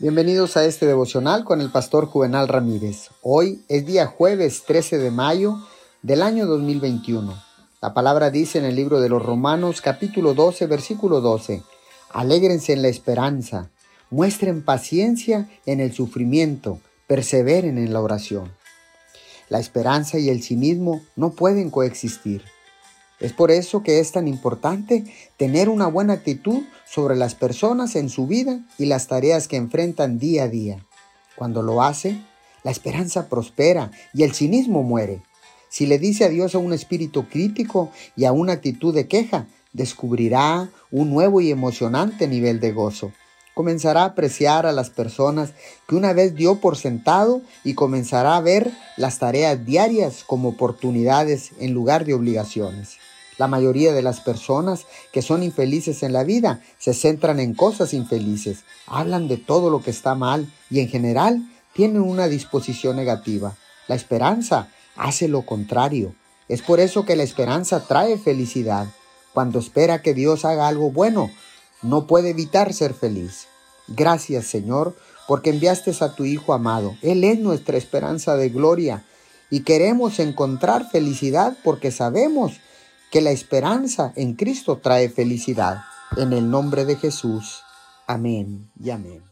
Bienvenidos a este devocional con el pastor Juvenal Ramírez. Hoy es día jueves 13 de mayo del año 2021. La palabra dice en el libro de los Romanos capítulo 12 versículo 12, Alégrense en la esperanza, muestren paciencia en el sufrimiento, perseveren en la oración. La esperanza y el cinismo no pueden coexistir. Es por eso que es tan importante tener una buena actitud sobre las personas en su vida y las tareas que enfrentan día a día. Cuando lo hace, la esperanza prospera y el cinismo muere. Si le dice adiós a un espíritu crítico y a una actitud de queja, descubrirá un nuevo y emocionante nivel de gozo. Comenzará a apreciar a las personas que una vez dio por sentado y comenzará a ver las tareas diarias como oportunidades en lugar de obligaciones. La mayoría de las personas que son infelices en la vida se centran en cosas infelices, hablan de todo lo que está mal y en general tienen una disposición negativa. La esperanza hace lo contrario. Es por eso que la esperanza trae felicidad. Cuando espera que Dios haga algo bueno, no puede evitar ser feliz. Gracias Señor, porque enviaste a tu Hijo amado. Él es nuestra esperanza de gloria y queremos encontrar felicidad porque sabemos que la esperanza en Cristo trae felicidad. En el nombre de Jesús. Amén y amén.